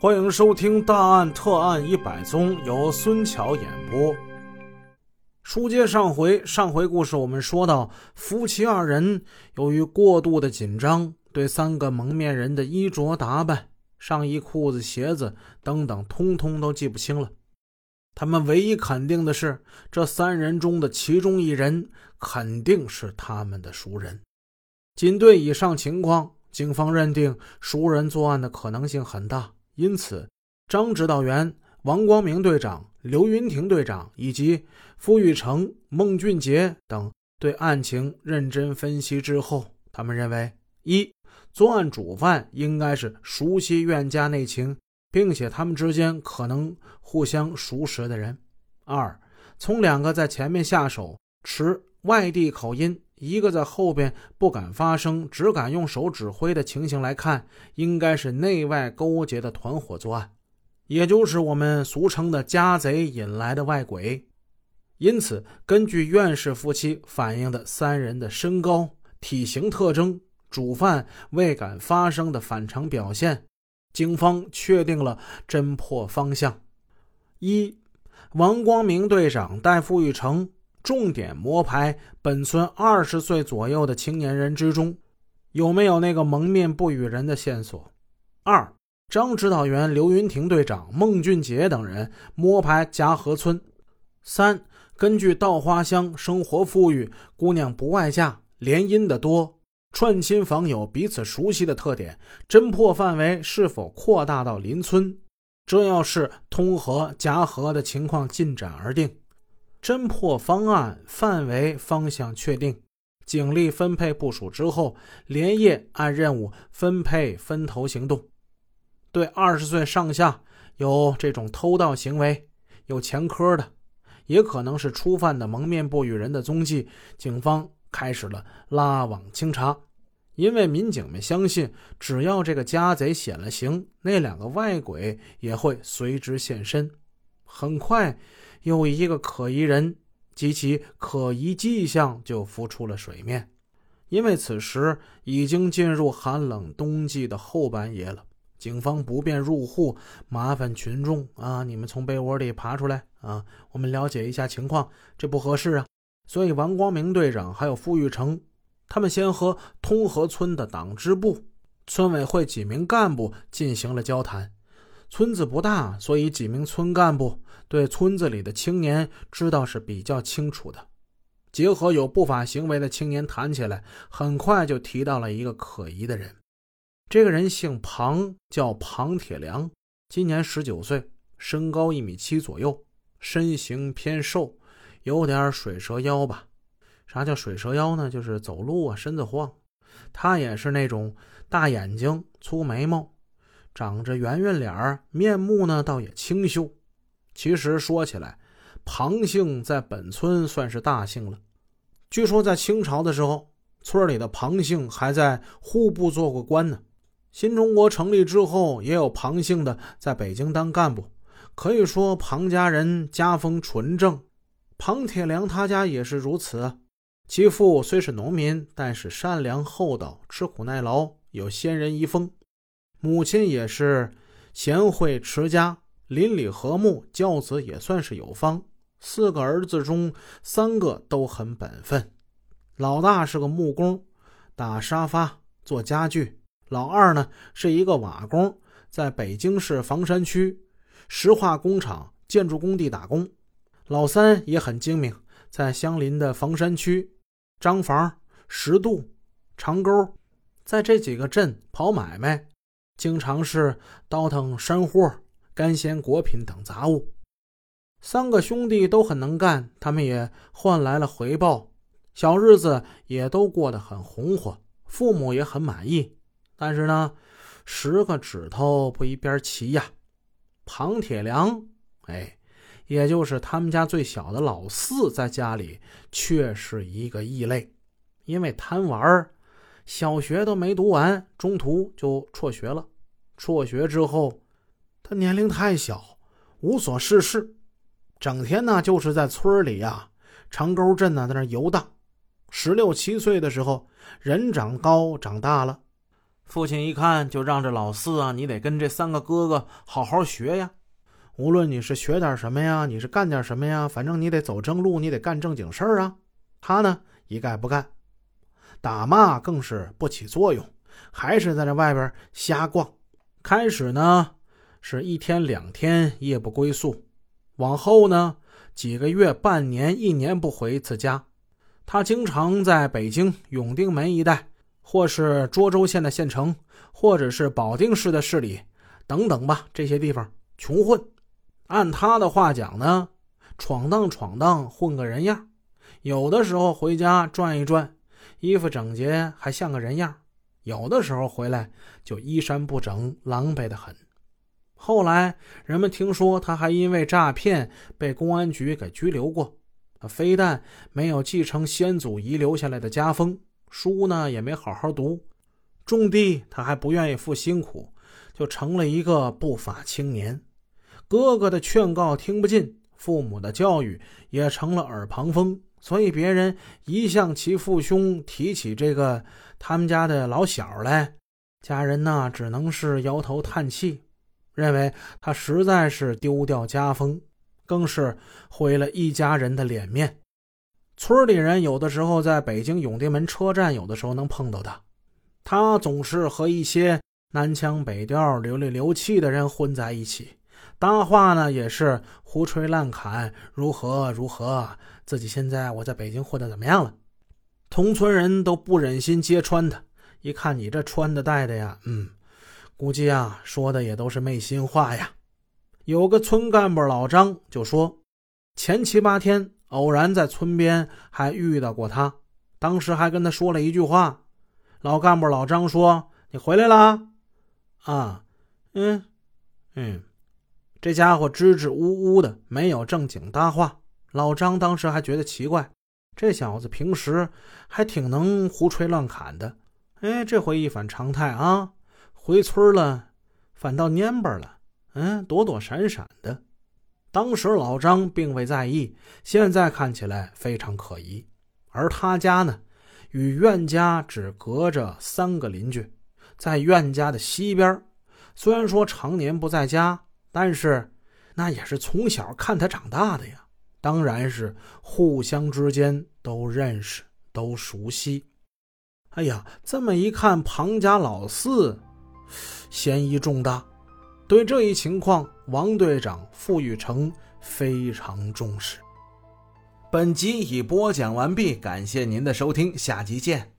欢迎收听《大案特案一百宗》，由孙桥演播。书接上回，上回故事我们说到，夫妻二人由于过度的紧张，对三个蒙面人的衣着打扮、上衣、裤子、鞋子等等，通通都记不清了。他们唯一肯定的是，这三人中的其中一人肯定是他们的熟人。仅对以上情况，警方认定熟人作案的可能性很大。因此，张指导员、王光明队长、刘云亭队长以及付玉成、孟俊杰等对案情认真分析之后，他们认为：一、作案主犯应该是熟悉苑家内情，并且他们之间可能互相熟识的人；二、从两个在前面下手、持外地口音。一个在后边不敢发声，只敢用手指挥的情形来看，应该是内外勾结的团伙作案，也就是我们俗称的家贼引来的外鬼。因此，根据院士夫妻反映的三人的身高、体型特征、主犯未敢发声的反常表现，警方确定了侦破方向：一，王光明队长带付玉成。重点摸排本村二十岁左右的青年人之中，有没有那个蒙面不语人的线索？二，张指导员、刘云亭队长、孟俊杰等人摸排夹河村。三，根据稻花乡生活富裕、姑娘不外嫁、联姻的多、串亲访友、彼此熟悉的特点，侦破范围是否扩大到邻村？这要是通河、夹河的情况进展而定。侦破方案范围方向确定，警力分配部署之后，连夜按任务分配分头行动。对二十岁上下有这种偷盗行为、有前科的，也可能是初犯的蒙面不语人的踪迹，警方开始了拉网清查。因为民警们相信，只要这个家贼显了形，那两个外鬼也会随之现身。很快。又一个可疑人及其可疑迹象就浮出了水面，因为此时已经进入寒冷冬季的后半夜了，警方不便入户，麻烦群众啊，你们从被窝里爬出来啊，我们了解一下情况，这不合适啊。所以王光明队长还有付玉成，他们先和通河村的党支部、村委会几名干部进行了交谈。村子不大，所以几名村干部对村子里的青年知道是比较清楚的。结合有不法行为的青年谈起来，很快就提到了一个可疑的人。这个人姓庞，叫庞铁良，今年十九岁，身高一米七左右，身形偏瘦，有点水蛇腰吧？啥叫水蛇腰呢？就是走路啊身子晃。他也是那种大眼睛、粗眉毛。长着圆圆脸儿，面目呢倒也清秀。其实说起来，庞姓在本村算是大姓了。据说在清朝的时候，村里的庞姓还在户部做过官呢。新中国成立之后，也有庞姓的在北京当干部。可以说庞家人家风纯正。庞铁良他家也是如此。其父虽是农民，但是善良厚道，吃苦耐劳，有先人遗风。母亲也是贤惠持家，邻里和睦，教子也算是有方。四个儿子中，三个都很本分。老大是个木工，打沙发、做家具；老二呢是一个瓦工，在北京市房山区石化工厂建筑工地打工；老三也很精明，在相邻的房山区张房、石渡、长沟，在这几个镇跑买卖。经常是倒腾山货、干鲜果品等杂物。三个兄弟都很能干，他们也换来了回报，小日子也都过得很红火，父母也很满意。但是呢，十个指头不一边齐呀。庞铁良，哎，也就是他们家最小的老四，在家里却是一个异类，因为贪玩儿。小学都没读完，中途就辍学了。辍学之后，他年龄太小，无所事事，整天呢就是在村里呀、长沟镇呢在那游荡。十六七岁的时候，人长高长大了，父亲一看，就让这老四啊，你得跟这三个哥哥好好学呀。无论你是学点什么呀，你是干点什么呀，反正你得走正路，你得干正经事儿啊。他呢，一概不干，打骂更是不起作用，还是在这外边瞎逛。开始呢，是一天两天夜不归宿，往后呢，几个月、半年、一年不回一次家。他经常在北京永定门一带。或是涿州县的县城，或者是保定市的市里，等等吧，这些地方穷混。按他的话讲呢，闯荡闯荡，混个人样。有的时候回家转一转，衣服整洁，还像个人样；有的时候回来就衣衫不整，狼狈的很。后来人们听说他还因为诈骗被公安局给拘留过。非但没有继承先祖遗留下来的家风。书呢也没好好读，种地他还不愿意付辛苦，就成了一个不法青年。哥哥的劝告听不进，父母的教育也成了耳旁风，所以别人一向其父兄提起这个他们家的老小来，家人呢只能是摇头叹气，认为他实在是丢掉家风，更是毁了一家人的脸面。村里人有的时候在北京永定门车站，有的时候能碰到他。他总是和一些南腔北调、流里流气的人混在一起，搭话呢也是胡吹乱侃，如何如何。自己现在我在北京混的怎么样了？同村人都不忍心揭穿他，一看你这穿的戴的呀，嗯，估计啊说的也都是昧心话呀。有个村干部老张就说，前七八天。偶然在村边还遇到过他，当时还跟他说了一句话。老干部老张说：“你回来了？”啊，嗯，嗯，这家伙支支吾吾的，没有正经搭话。老张当时还觉得奇怪，这小子平时还挺能胡吹乱侃的，哎，这回一反常态啊，回村了反倒蔫巴了，嗯，躲躲闪闪的。当时老张并未在意，现在看起来非常可疑。而他家呢，与苑家只隔着三个邻居，在苑家的西边。虽然说常年不在家，但是那也是从小看他长大的呀，当然是互相之间都认识、都熟悉。哎呀，这么一看，庞家老四嫌疑重大。对这一情况，王队长傅玉成非常重视。本集已播讲完毕，感谢您的收听，下集见。